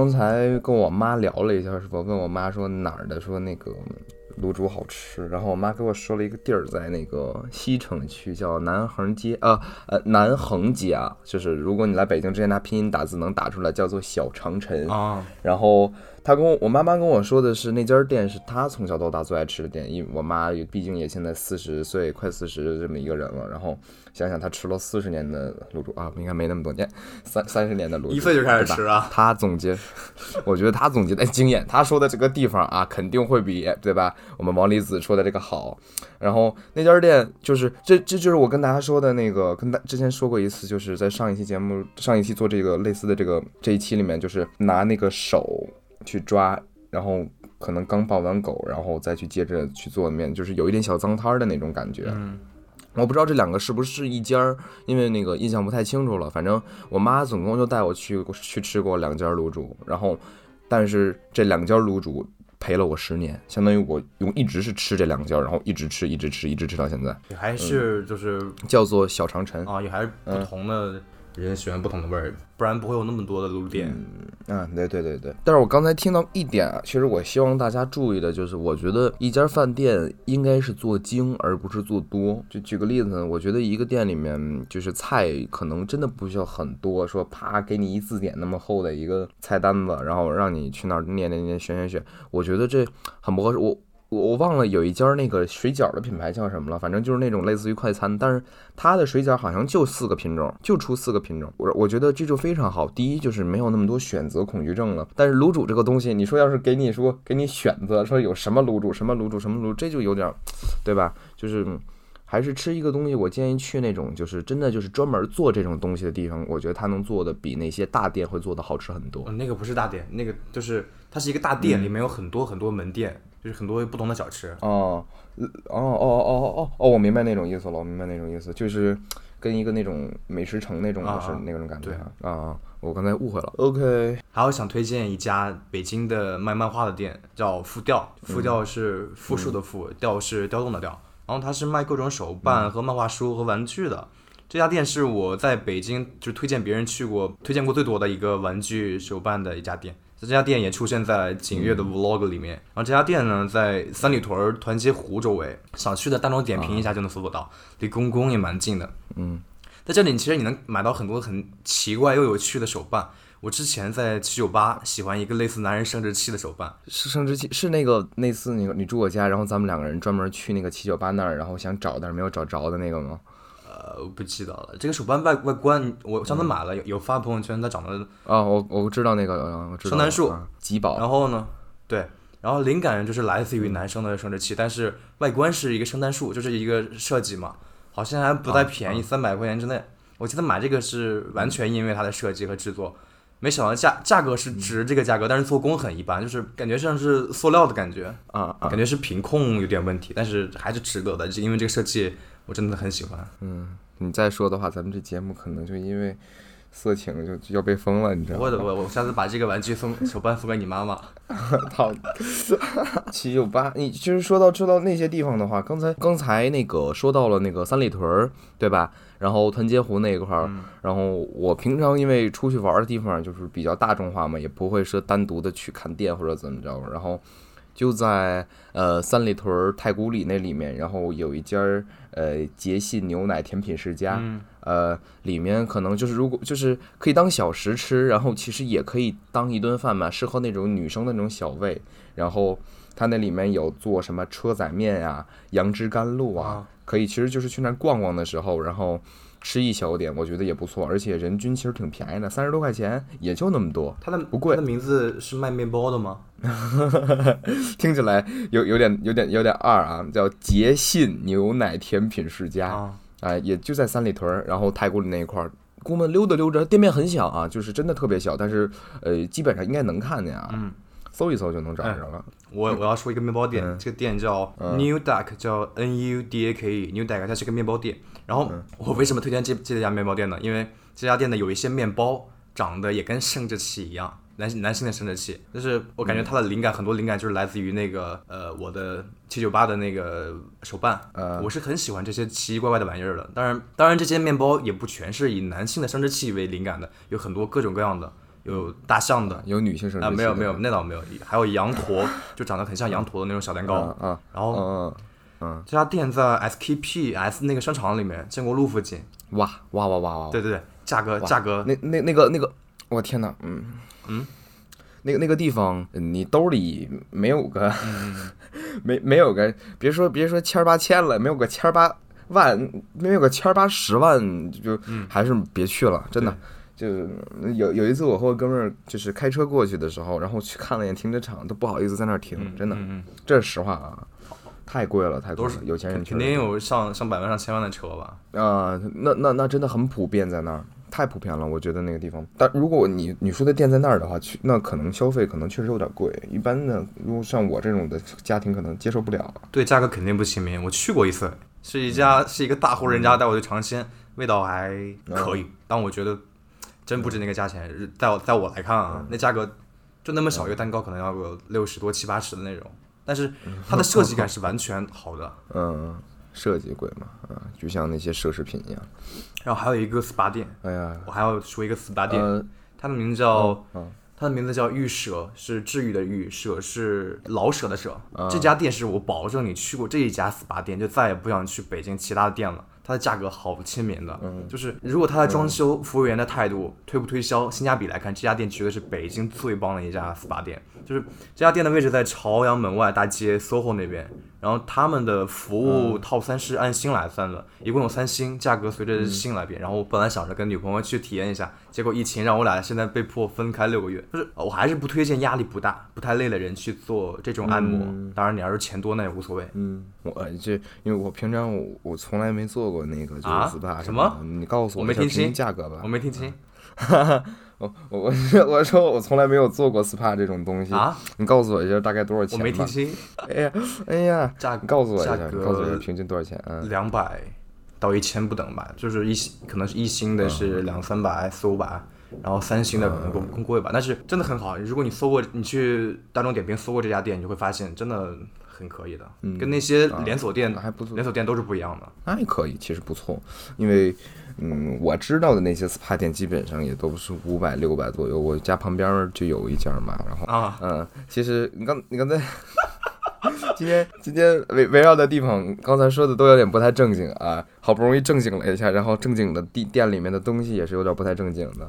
刚才跟我妈聊了一下，是我问我妈说哪儿的，说那个卤煮好吃，然后我妈给我说了一个地儿，在那个西城区叫南横街，啊呃南横街啊，就是如果你来北京之前拿拼音打字能打出来，叫做小长城啊。然后他跟我我妈妈跟我说的是那家店是她从小到大最爱吃的店，因为我妈毕竟也现在四十岁快四十这么一个人了，然后。想想他吃了四十年的卤煮啊，应该没那么多年，三 三十年的卤煮，一岁就开始吃啊。他总结，我觉得他总结的经验，他说的这个地方啊，肯定会比对吧？我们王离子说的这个好。然后那家店就是这这就是我跟大家说的那个，跟大之前说过一次，就是在上一期节目上一期做这个类似的这个这一期里面，就是拿那个手去抓，然后可能刚抱完狗，然后再去接着去做面，就是有一点小脏摊的那种感觉。嗯。我不知道这两个是不是一家儿，因为那个印象不太清楚了。反正我妈总共就带我去去吃过两家卤煮，然后，但是这两家卤煮陪了我十年，相当于我用一直是吃这两家，然后一直吃，一直吃，一直吃到现在。也还是就是叫做小长城啊，也还是不同的。人喜欢不同的味儿，不然不会有那么多的卤店。嗯，对对对对。但是我刚才听到一点啊，其实我希望大家注意的就是，我觉得一家饭店应该是做精，而不是做多。就举个例子呢，我觉得一个店里面就是菜可能真的不需要很多，说啪给你一字典那么厚的一个菜单子，然后让你去那儿念念念选选选，我觉得这很不合适。我。我我忘了有一家那个水饺的品牌叫什么了，反正就是那种类似于快餐，但是它的水饺好像就四个品种，就出四个品种。我我觉得这就非常好，第一就是没有那么多选择恐惧症了。但是卤煮这个东西，你说要是给你说给你选择，说有什么卤煮什么卤煮什么卤，这就有点，对吧？就是还是吃一个东西，我建议去那种就是真的就是专门做这种东西的地方，我觉得他能做的比那些大店会做的好吃很多。那个不是大店，那个就是它是一个大店，里面有很多很多门店。就是很多不同的小吃哦，哦哦哦哦哦哦，我明白那种意思了，我明白那种意思，就是跟一个那种美食城那种是那种感觉啊。我刚才误会了。OK，还有想推荐一家北京的卖漫画的店，叫复调。复调是复数的复，调是调动的调。然后它是卖各种手办和漫画书和玩具的。这家店是我在北京就推荐别人去过、推荐过最多的一个玩具手办的一家店。这家店也出现在景月的 vlog 里面。然后这家店呢，在三里屯团结湖周围，想去的大众点评一下就能搜索到，离公公也蛮近的。嗯，在这里其实你能买到很多很奇怪又有趣的手办。我之前在七九八喜欢一个类似男人生殖器的手办，是生殖器，是那个那次那个你住我家，然后咱们两个人专门去那个七九八那儿，然后想找但是没有找着的那个吗？呃，我不记得了。这个手办外外观，我上次买了，有有发朋友圈，它长得啊，我我知道那个，我知道。圣诞树，吉宝。然后呢，对，然后灵感就是来自于男生的生殖器，但是外观是一个圣诞树，就是一个设计嘛，好像还不太便宜，三百块钱之内。我记得买这个是完全因为它的设计和制作，没想到价价格是值这个价格，但是做工很一般，就是感觉像是塑料的感觉啊，感觉是品控有点问题，但是还是值得的，就因为这个设计。我真的很喜欢，嗯，你再说的话，咱们这节目可能就因为色情就要被封了，你知道吗？我我我下次把这个玩具送手办送给你妈妈。好，七九八，你其实说到说到那些地方的话，刚才刚才那个说到了那个三里屯儿，对吧？然后团结湖那一块儿，然后我平常因为出去玩的地方就是比较大众化嘛，也不会说单独的去看店或者怎么着，然后。就在呃三里屯太古里那里面，然后有一家呃捷信牛奶甜品世家，呃里面可能就是如果就是可以当小食吃，然后其实也可以当一顿饭嘛，适合那种女生的那种小胃。然后它那里面有做什么车仔面啊、杨枝甘露啊，可以其实就是去那逛逛的时候，然后。吃一小点，我觉得也不错，而且人均其实挺便宜的，三十多块钱也就那么多。它的不贵。它的名字是卖面包的吗？听起来有有点有点有点二啊，叫捷信牛奶甜品世家，哎，也就在三里屯，然后太古里那一块儿。姑们溜达溜达，店面很小啊，就是真的特别小，但是呃，基本上应该能看见啊。嗯。搜一搜就能找着了。我我要说一个面包店，这个店叫 New Duck，叫 N U D A K E，New Duck，它是个面包店。然后我为什么推荐这这家面包店呢？因为这家店的有一些面包长得也跟生殖器一样，男男性的生殖器。就是我感觉它的灵感很多灵感就是来自于那个呃我的七九八的那个手办。呃，我是很喜欢这些奇奇怪怪的玩意儿的。当然当然这些面包也不全是以男性的生殖器为灵感的，有很多各种各样的。有大象的有女性生殖啊，器的没有没有，那倒没有，还有羊驼，就长得很像羊驼的那种小蛋糕。啊啊，然后嗯。嗯这家店在 SKP S 那个商场里面，建国路附近。嗯，哇哇哇哇哇，对对对，价格价格。那那那个那个，我天哪，嗯。嗯，那个那个地方，你兜里没有个，嗯 没没有个，别说别说千儿八千了，没有个千儿八万，没有个千儿八十万，就嗯。还是别去了，真的。就是有有一次，我和我哥们儿就是开车过去的时候，然后去看了一眼停车场，都不好意思在那儿停，真的，嗯嗯，这是实话啊，太贵了，太贵了有钱人肯定有上上百万上千万的车吧？啊、那那那真的很普遍在那儿，太普遍了，我觉得那个地方。但如果你你说的店在那儿的话，去那可能消费可能确实有点贵，一般的如果像我这种的家庭可能接受不了。对，价格肯定不亲民。我去过一次，是一家是一个大户人家带我去尝鲜，味道还可以，但我觉得真不值那个价钱。在我在我来看啊，那价格就那么小一个蛋糕，可能要个六十多七八十的那种，但是它的设计感是完全好的。嗯，设计鬼嘛，啊，就像那些奢侈品一样。然后还有一个 SPA 店，哎呀，我还要说一个 SPA 店，呃，它的名字叫。嗯它的名字叫玉舍，是治愈的愈，舍是老舍的舍。啊这家店是我保证你去过这一家 SPA 店，就再也不想去北京其他的店了。它的价格好亲民的，嗯就是如果它的装修、服务员的态度、推不推销、性价比来看，这家店绝对是北京最棒的一家 SPA 店。就是这家店的位置在朝阳门外大街 SOHO 那边，然后他们的服务嗯套餐是按星来算的，一共有三星，价格随着星来变。然后我本来想着跟女朋友去体验一下，结果疫情让我俩现在被迫分开六个月。就是呃我还是不推荐压力不大、不太累的人去做这种按摩。当然，你要是钱多那也无所谓。嗯，我呃这因为我平常我我从来没做过那个就是啊 SPA 什么的你告诉我没听清价格吧我。没听清 我我我我说我从来没有做过 SPA 这种东西，啊，你告诉我一下大概多少钱吧？没听清。哎呀，哎呀，价格告诉我一下，告诉我一下平均多少钱？嗯，两百到一千不等吧，就是一星可能是一星的是两三百四五百，然后三星的可能更更贵吧，但是真的很好。如果你搜过，你去大众点评搜过这家店，你就会发现真的很可以的，跟那些连锁店、还不错连锁店都是不一样的。那也可以，其实不错，因为嗯，我知道的那些 SPA 店基本上也都是五百六百左右，我家旁边就有一家嘛，然后啊嗯，其实你刚你刚才。今天今天围围绕的地方，刚才说的都有点不太正经啊，好不容易正经了一下，然后正经的地店里面的东西也是有点不太正经的。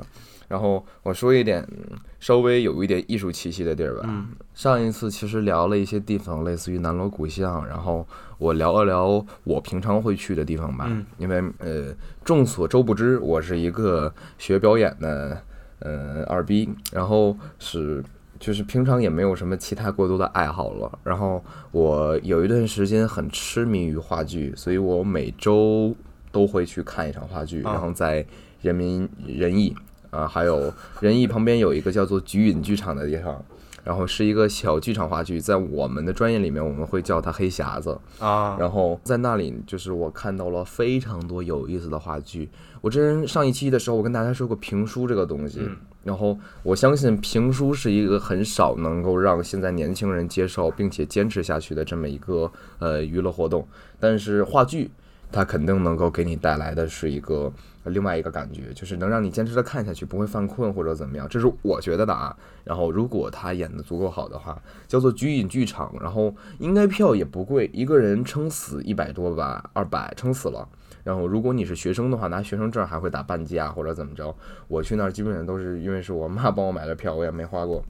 然后我说一点嗯稍微有一点艺术气息的地儿吧。嗯上一次其实聊了一些地方，类似于南锣鼓巷，然后我聊了聊我平常会去的地方吧。嗯因为呃，众所周不知，我是一个学表演的呃二逼，然后是就是平常也没有什么其他过多的爱好了。然后我有一段时间很痴迷于话剧，所以我每周都会去看一场话剧，啊然后在人民仁义啊，还有仁义旁边有一个叫做菊隐剧场的地方。然后是一个小剧场话剧，在我们的专业里面，我们会叫它黑匣子。啊，然后在那里，就是我看到了非常多有意思的话剧。我之前上一期的时候，我跟大家说过评书这个东西，然后我相信评书是一个很少能够让现在年轻人接受并且坚持下去的这么一个呃娱乐活动，但是话剧。它肯定能够给你带来的是一个呃另外一个感觉，就是能让你坚持的看下去，不会犯困或者怎么样，这是我觉得的啊。然后如果他演的足够好的话，叫做菊隐剧场，然后应该票也不贵，一个人撑死一百多吧，二百撑死了。然后如果你是学生的话，拿学生证还会打半价或者怎么着。我去那儿基本上都是因为是我妈帮我买的票，我也没花过。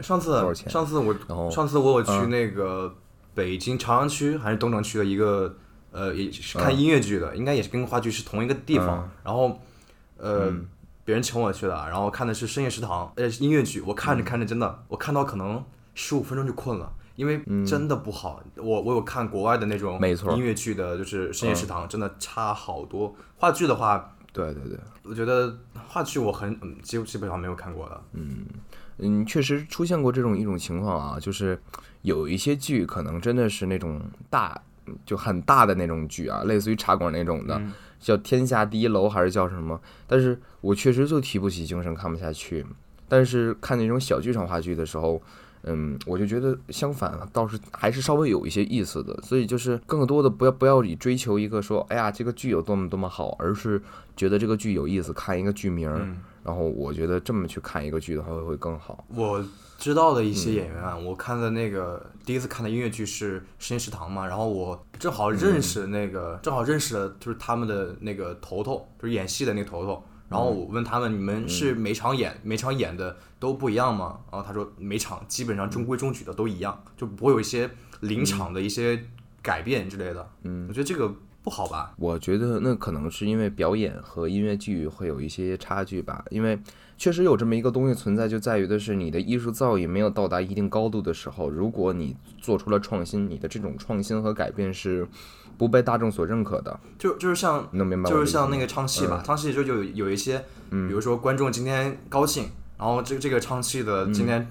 上次多少钱上次我上次我有去嗯那个北京朝阳区还是东城区的一个呃，也是嗯看音乐剧的，应该也是跟话剧是同一个地方。然后呃，嗯别人请我去的，然后看的是深夜食堂，呃，音乐剧。我看着看着真的，我看到可能十五分钟就困了。因为真的不好，我我有看国外的那种音乐剧的，就是深夜食堂，真的差好多。话剧的话，对对对，我觉得话剧我很嗯基基本上没有看过的。嗯，确实出现过这种一种情况啊，就是有一些剧可能真的是那种大就很大的那种剧啊，类似于茶馆那种的，叫《天下第一楼》还是叫什么？但是我确实就提不起精神看不下去。但是看那种小剧场话剧的时候，嗯，我就觉得相反，倒是还是稍微有一些意思的。所以就是更多的不要不要以追求一个说，哎呀这个剧有多么多么好，而是觉得这个剧有意思，看一个剧名儿，然后我觉得这么去看一个剧的话会会更好。我知道的一些演员啊，我看的那个第一次看的音乐剧是《实验食堂》嘛，然后我正好认识那个，正好认识了就是他们的那个头头，就是演戏的那个头头。然后我问他们，你们是每场演每场演的都不一样吗？然后他说每场基本上中规中矩的都一样，就不会有一些临场的一些改变之类的。嗯，我觉得这个不好吧？我觉得那可能是因为表演和音乐剧会有一些差距吧，因为确实有这么一个东西存在，就在于的是你的艺术造诣没有到达一定高度的时候，如果你做出了创新，你的这种创新和改变是不被大众所认可的。就就是像能明白？就是像那个唱戏吧，唱戏就有有一些，比如说观众今天高兴，然后这个这个唱戏的今天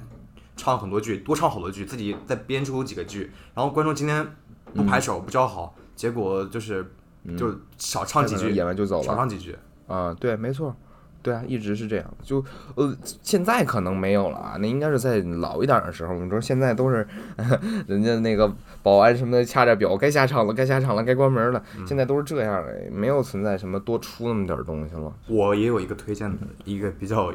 唱很多句，多唱好多句，自己再编出几个句，然后观众今天不拍手不叫好，结果就是就少唱几句，演完就走了。少唱几句。啊，对，没错，对啊，一直是这样。就呃，现在可能没有了啊，那应该是在老一点的时候。你说现在都是 人家那个保安什么的掐着表，该下场了，该下场了，该关门了。现在都是这样的，没有存在什么多出那么点儿东西了。我也有一个推荐的一个比较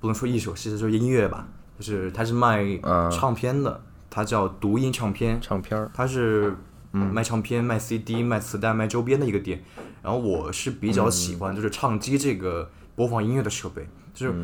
不能说一首，其实就是音乐吧，就是它是卖嗯唱片的，它叫读音唱片，唱片儿，它是卖唱片、卖 CD、卖磁带、卖周边的一个店。然后我是比较喜欢就是唱机这个播放音乐的设备，就是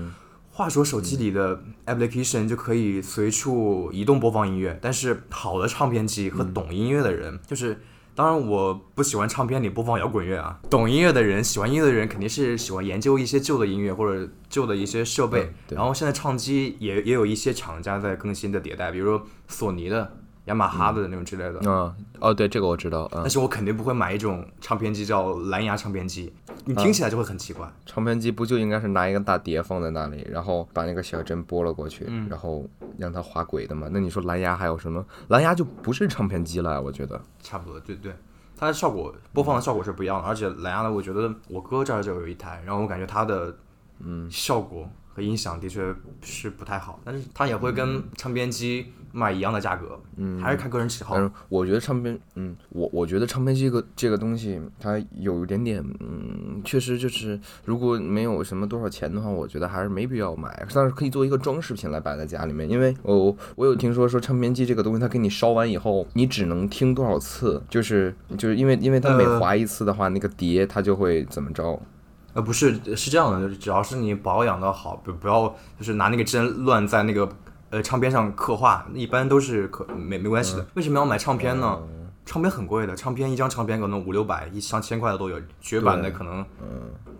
话说手机里的 application 就可以随处移动播放音乐，但是好的唱片机和懂音乐的人，就是当然我不喜欢唱片里播放摇滚乐啊，懂音乐的人、喜欢音乐的人肯定是喜欢研究一些旧的音乐或者旧的一些设备然后现在唱机也也有一些厂家在更新的迭代，比如说索尼的、雅马哈的那种之类的。嗯，哦，对，这个我知道，嗯但，是我肯定不会买一种唱片机叫蓝牙唱片机，你听起来就会很奇怪。唱片机不就应该是拿一个大碟放在那里，然后把那个小针拨了过去，然后让它滑轨的嘛？那你说蓝牙还有什么？蓝牙就不是唱片机了，我觉得。差不多，对对，它的效果播放的效果是不一样的，而且蓝牙的，我觉得我哥这儿就有一台，然后我感觉它的嗯效果和音响的确是不太好，但是它也会跟唱片机卖一样的价格，嗯，还是看个人喜好但。是我觉得唱片，嗯，我我觉得唱片机这个这个东西，它有一点点，嗯，确实就是如果没有什么多少钱的话，我觉得还是没必要买，但是可以做一个装饰品来摆在家里面。因为我我有听说说唱片机这个东西，它给你烧完以后，你只能听多少次，就是就是因为因为它每呃划一次的话，那个碟它就会怎么着。呃，不是，是这样的，就是只要是你保养的好，不不要就是拿那个针乱在那个呃唱片上刻画，一般都是可没没关系的。为什么要买唱片呢？唱片很贵的，唱片一张唱片可能五六百、一上千块的都有，绝版的可能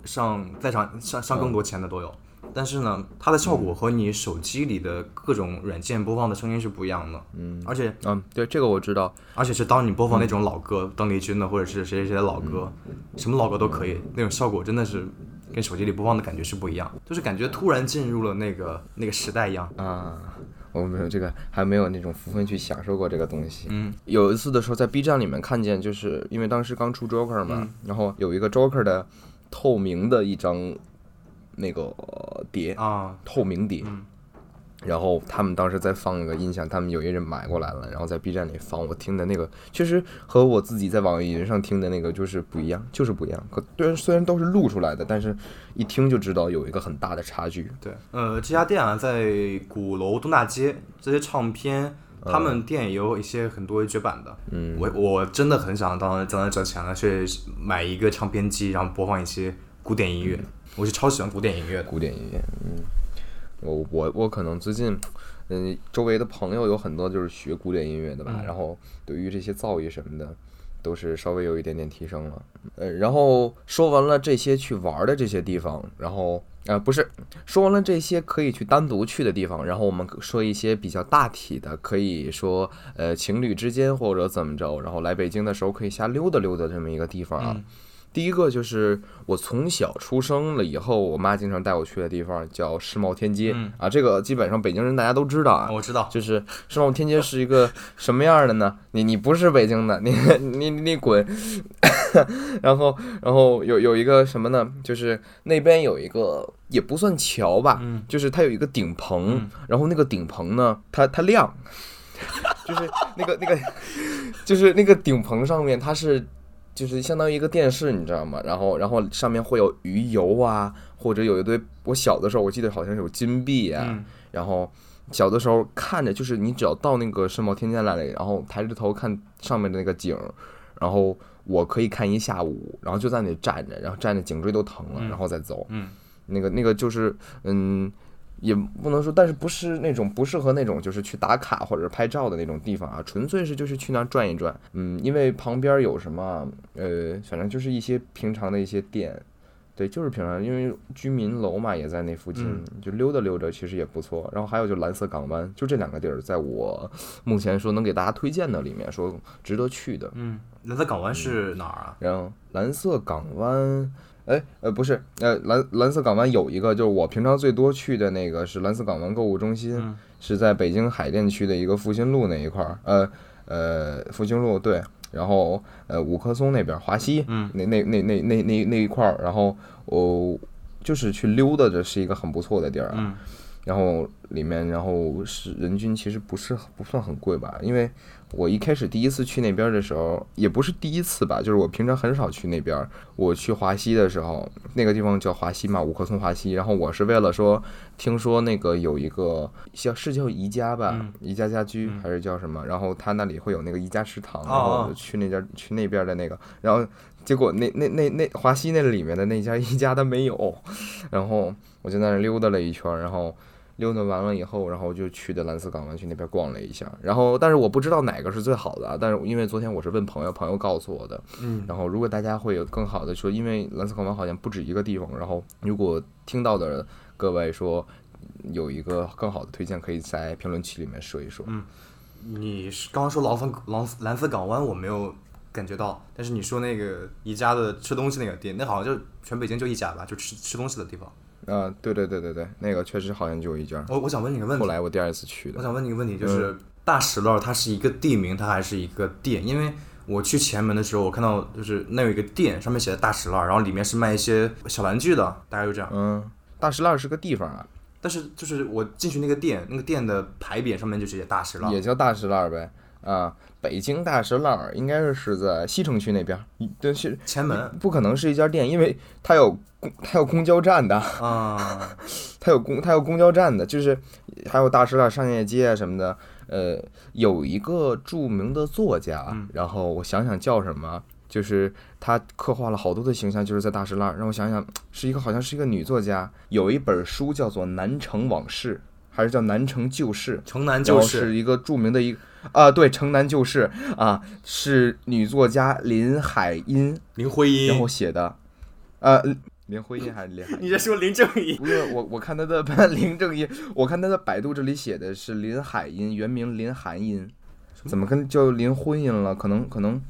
上再上上上更多钱的都有。但是呢，它的效果和你手机里的各种软件播放的声音是不一样的。嗯，而且嗯，对，这个我知道。而且是当你播放那种老歌，邓丽君的或者是谁谁谁的老歌，什么老歌都可以，那种效果真的是跟手机里播放的感觉是不一样，就是感觉突然进入了那个那个时代一样。啊，我没有这个，还没有那种福分去享受过这个东西。嗯，有一次的时候在 B 站里面看见，就是因为当时刚出 Joker 嘛，嗯然后有一个 Joker 的透明的一张那个呃碟，啊，透明碟。嗯然后他们当时在放那个音响，他们有一人买过来了，然后在 B 站里放，我听的那个确实和我自己在网易云上听的那个就是不一样，就是不一样。可虽然虽然都是录出来的，但是一听就知道有一个很大的差距。对，呃，这家店啊，在鼓楼东大街，这些唱片。他们店也有一些很多绝版的，嗯，我我真的很想当当那挣钱了，去买一个唱片机，然后播放一些古典音乐。我是超喜欢古典音乐的。古典音乐，嗯，我我我可能最近，嗯，周围的朋友有很多就是学古典音乐的吧，嗯然后对于这些造诣什么的，都是稍微有一点点提升了。呃，然后说完了这些去玩的这些地方，然后呃不是说完了这些可以去单独去的地方，然后我们说一些比较大体的，可以说呃情侣之间或者怎么着，然后来北京的时候可以瞎溜达溜达这么一个地方啊。嗯第一个就是我从小出生了以后，我妈经常带我去的地方叫世贸天阶、嗯啊，这个基本上北京人大家都知道啊。我知道，就是世贸天阶是一个什么样的呢？你你不是北京的，你你你滚！然后然后有有一个什么呢？就是那边有一个也不算桥吧，嗯就是它有一个顶棚，嗯然后那个顶棚呢，它它亮，就是那个那个就是那个顶棚上面它是。就是相当于一个电视，你知道吗？然后然后上面会有鱼油啊，或者有一堆。我小的时候我记得好像有金币啊，然后小的时候看着就是你只要到那个世贸天阶那里，然后抬着头看上面的那个景，然后我可以看一下午，然后就在那里站着，然后站着颈椎都疼了，然后再走。嗯，那个那个就是嗯。也不能说，但是不是那种不适合那种就是去打卡或者拍照的那种地方啊，纯粹是就是去那儿转一转。嗯，因为旁边有什么，呃，反正就是一些平常的一些店，对，就是平常，因为居民楼嘛也在那附近，就溜达溜达其实也不错。然后还有就蓝色港湾，就这两个地儿，在我目前说能给大家推荐的里面，说值得去的。嗯，蓝色港湾是哪儿啊？然后蓝色港湾。哎，呃，不是，呃，蓝蓝色港湾有一个，就是我平常最多去的那个是蓝色港湾购物中心，是在北京海淀区的一个复兴路那一块儿，呃呃，复兴路对，然后呃五棵松那边华西，那那那那那那那一块儿，然后我就是去溜达着，是一个很不错的地儿啊，然后里面然后是人均其实不是不算很贵吧，因为。我一开始第一次去那边的时候，也不是第一次吧，就是我平常很少去那边。我去华西的时候，那个地方叫华西嘛，五棵松华西。然后我是为了说，听说那个有一个叫是叫宜家吧，宜家家居还是叫什么？然后他那里会有那个宜家食堂，然后我就去那家去那边的那个。然后结果那那那那华西那里面的那家宜家它没有，然后我就在那溜达了一圈，然后。溜达完了以后，然后就去的蓝色港湾去那边逛了一下，然后但是我不知道哪个是最好的，但是因为昨天我是问朋友，朋友告诉我的，嗯，然后如果大家会有更好的说，因为蓝色港湾好像不止一个地方，然后如果听到的各位说有一个更好的推荐，可以在评论区里面说一说。嗯，你是刚刚说蓝粉蓝蓝色港湾我没有感觉到，但是你说那个宜家的吃东西那个店，那好像就全北京就一家吧，就吃吃东西的地方。啊，对对对对对，那个确实好像就有一家。我我想问你个问题。后来我第二次去的。我想问你个问题，就是大石烂它是一个地名，它还是一个店？因为我去前门的时候，我看到就是那有一个店，上面写的大石烂，然后里面是卖一些小玩具的，大概就这样。嗯，大石烂是个地方啊。但是就是我进去那个店，那个店的牌匾上面就写大石烂。也叫大石烂呗。啊，北京大石烂应该是是在西城区那边，对，是前门，不可能是一家店，因为它有公，它有公交站的啊，它有公，它有公交站的，就是还有大石栏商业街啊什么的。呃，有一个著名的作家，然后我想想叫什么，就是他刻画了好多的形象，就是在大石栏，让我想想，是一个好像是一个女作家，有一本书叫做《南城往事》，还是叫《南城旧事》？城南旧事是一个著名的一。啊，对，《城南旧事》啊，是女作家林海音，林徽因，然后写的，呃，林徽因 还是林？你在说林正英？不是，我我看他的林正英，我看他的 百度这里写的是林海音，原名林寒音，怎么跟叫林徽因了？可能可能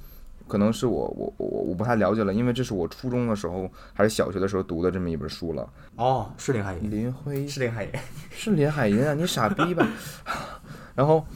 可能是我我我我不太了解了，因为这是我初中的时候还是小学的时候读的这么一本书了。哦，是林海音，林徽因是林海音，是林海音啊！你傻逼吧？然后。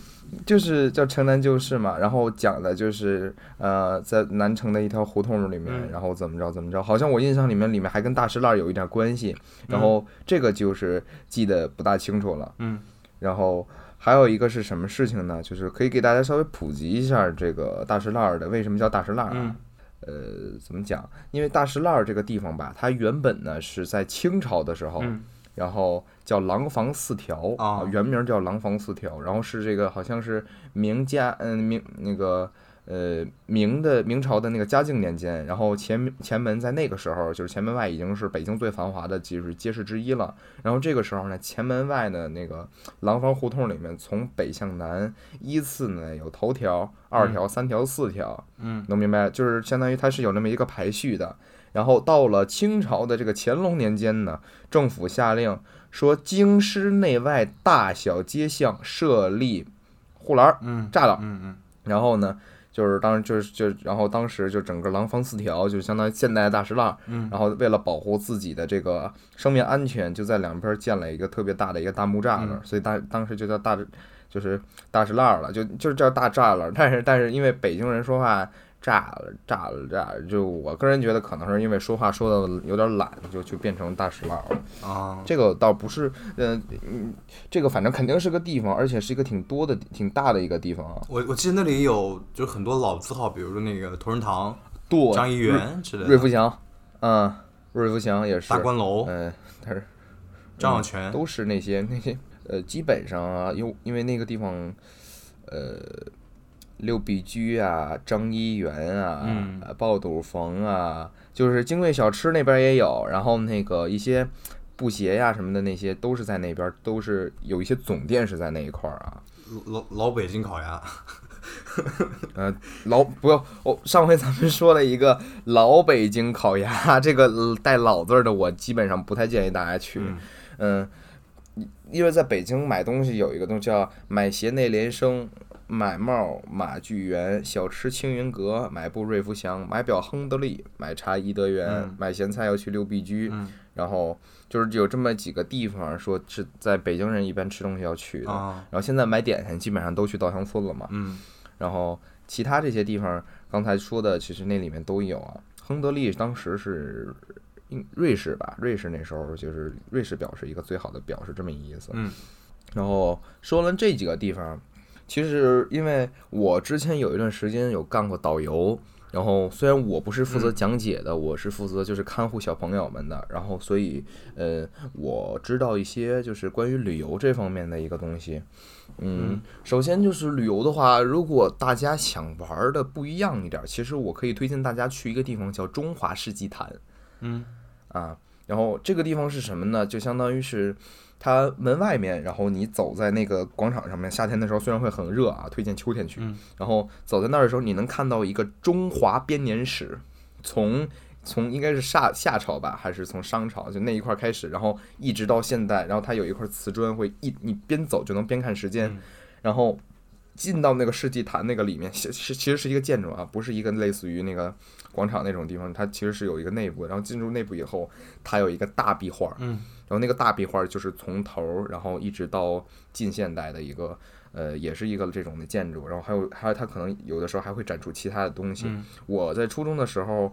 就是叫城南旧事嘛，然后讲的就是呃，在南城的一条胡同里面，然后怎么着怎么着，好像我印象里面里面还跟大石烂有一点关系，然后这个就是记得不大清楚了。嗯，然后还有一个是什么事情呢？就是可以给大家稍微普及一下这个大石烂的为什么叫大石烂啊？呃，怎么讲？因为大石烂这个地方吧，它原本呢是在清朝的时候。然后叫廊坊四条啊，原名叫廊坊四条。然后是这个好像是明嘉嗯明那个呃明的明朝的那个嘉靖年间，然后前前门在那个时候就是前门外已经是北京最繁华的就是街市之一了。然后这个时候呢，前门外的那个廊坊胡同里面从北向南依次呢有头条、二条、三条、四条，嗯，能明白？就是相当于它是有那么一个排序的。然后到了清朝的这个乾隆年间呢，政府下令说，京师内外大小街巷设立护栏、栅栏。嗯嗯。然后呢，就是当就是就然后当时就整个廊坊四条就相当于现代大石栏。嗯。然后为了保护自己的这个生命安全，就在两边建了一个特别大的一个大木栅栏，所以当当时就叫大，就是大石栏了，就就是叫大栅栏。但是但是因为北京人说话。炸了，炸了，炸！了！就我个人觉得，可能是因为说话说的有点懒，就就变成大石烂了啊。这个倒不是，嗯嗯，这个反正肯定是个地方，而且是一个挺多的、挺大的一个地方啊。我我记得那里有就很多老字号，比如说那个同仁堂。对，张一元之类的，瑞福祥，嗯，瑞福祥也是大观楼，嗯，但是张小泉都是那些那些呃，基本上啊，因因为那个地方，呃，六必居啊，张一元啊，爆肚冯啊，就是精卫小吃那边也有，然后那个一些布鞋呀什么的那些都是在那边，都是有一些总店是在那一块儿啊。老老北京烤鸭，呃，老不要哦，上回咱们说了一个老北京烤鸭，这个呃带老字儿的，我基本上不太建议大家去。嗯嗯，因为在北京买东西有一个东西叫买鞋内联升，买帽马聚源，小吃青云阁，买布瑞福祥，买表亨德利，买茶怡德园，嗯买咸菜要去六必居，嗯然后就是有这么几个地方，说是在北京人一般吃东西要去的。啊，然后现在买点心基本上都去稻香村了嘛，嗯然后其他这些地方，刚才说的其实那里面都有啊。亨德利当时是英瑞士吧，瑞士那时候就是瑞士表是一个最好的表，是这么一意思。嗯然后说了这几个地方，其实因为我之前有一段时间有干过导游，然后虽然我不是负责嗯讲解的，我是负责就是看护小朋友们的，然后所以呃我知道一些就是关于旅游这方面的一个东西。嗯，首先就是旅游的话，如果大家想玩的不一样一点儿，其实我可以推荐大家去一个地方叫中华世纪坛。嗯啊，然后这个地方是什么呢？就相当于是它门外面，然后你走在那个广场上面，夏天的时候虽然会很热啊，推荐秋天去。嗯然后走在那儿的时候，你能看到一个中华编年史，从从应该是夏夏朝吧，还是从商朝，就那一块儿开始，然后一直到现代，然后它有一块瓷砖会一你边走就能边看时间，嗯然后。进到那个世纪坛那个里面，是是其实是一个建筑啊，不是一个类似于那个广场那种地方，它其实是有一个内部，然后进入内部以后，它有一个大壁画，嗯然后那个大壁画就是从头儿，然后一直到近现代的一个，呃，也是一个这种的建筑，然后还有还有它可能有的时候还会展出其他的东西。嗯我在初中的时候，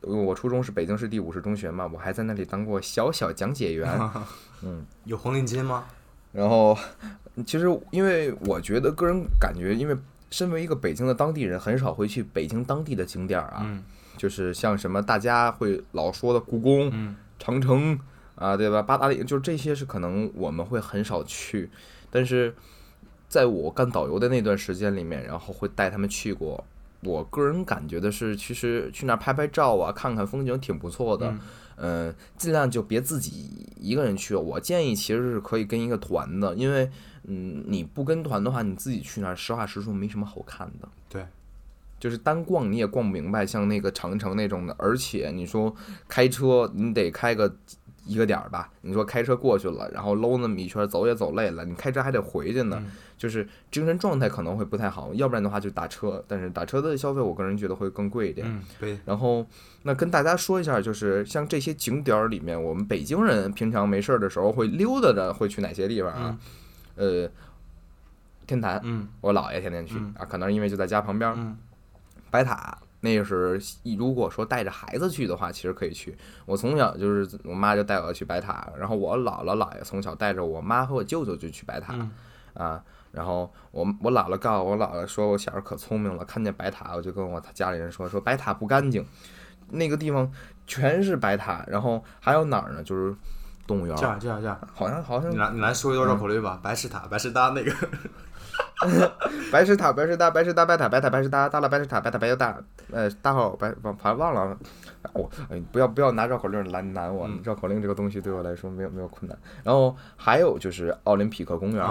呃我初中是北京市第五十中学嘛，我还在那里当过小小讲解员。嗯有红领巾吗？然后，其实因为我觉得个人感觉，因为身为一个北京的当地人，很少会去北京当地的景点儿啊，嗯就是像什么大家会老说的故宫、嗯长城啊，对吧？八达岭，就这些是可能我们会很少去，但是在我干导游的那段时间里面，然后会带他们去过。我个人感觉的是，其实去那儿拍拍照啊，看看风景挺不错的。嗯嗯，尽量就别自己一个人去。我建议其实是可以跟一个团的，因为嗯，你不跟团的话，你自己去那儿，实话实说没什么好看的。对，就是单逛你也逛不明白，像那个长城那种的，而且你说开车你得开个一个点儿吧，你说开车过去了，然后搂那么一圈儿，走也走累了，你开车还得回去呢，嗯就是精神状态可能会不太好，要不然的话就打车，但是打车的消费我个人觉得会更贵一点。嗯，对，然后，那跟大家说一下，就是像这些景点儿里面，我们北京人平常没事儿的时候会溜达着，会去哪些地方啊？呃，天坛，嗯我姥爷天天去、嗯啊，可能因为就在家旁边白塔，那个是如果说带着孩子去的话，其实可以去。我从小就是我妈就带我去白塔，然后我姥姥姥爷从小带着我妈和我舅舅就去白塔、嗯啊。然后我我姥姥告诉我姥姥说，我小时候可聪明了，看见白塔我就跟我家里人说，说白塔不干净，那个地方全是白塔，然后还有哪儿呢？就是动物园儿，这样这样这样，好像好像你来你来说一段绕口令吧，白石塔白石搭那个，白石塔，白石搭，白石搭，白塔，白塔，白石搭，搭了白石塔，白塔白又大，呃，大号白，忘反正忘了。我、哎，不要不要拿绕口令来难我，嗯。绕口令这个东西对我来说没有没有困难。然后还有就是奥林匹克公园，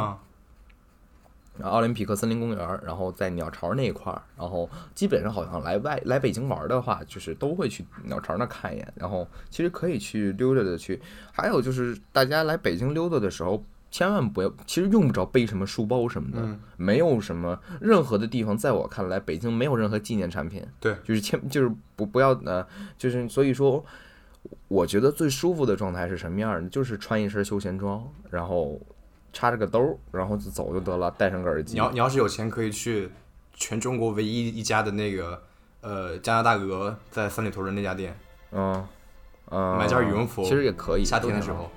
奥林匹克森林公园，然后在鸟巢那一块儿，然后基本上好像来外来北京玩的话，就是都会去鸟巢那看一眼，然后其实可以去溜达的去。还有就是大家来北京溜达的时候，千万不要，其实用不着背什么书包什么的，嗯没有什么任何的地方，在我看来，北京没有任何纪念产品，对，就是千就是不不要呃，就是所以说。我觉得最舒服的状态是什么样儿呢？就是穿一身休闲装，然后插着个兜，然后就走就得了，戴上个耳机。你要你要是有钱，可以去全中国唯一一家的那个呃加拿大鹅在三里屯的那家店，嗯嗯，买件羽绒服其实也可以。夏天的时候。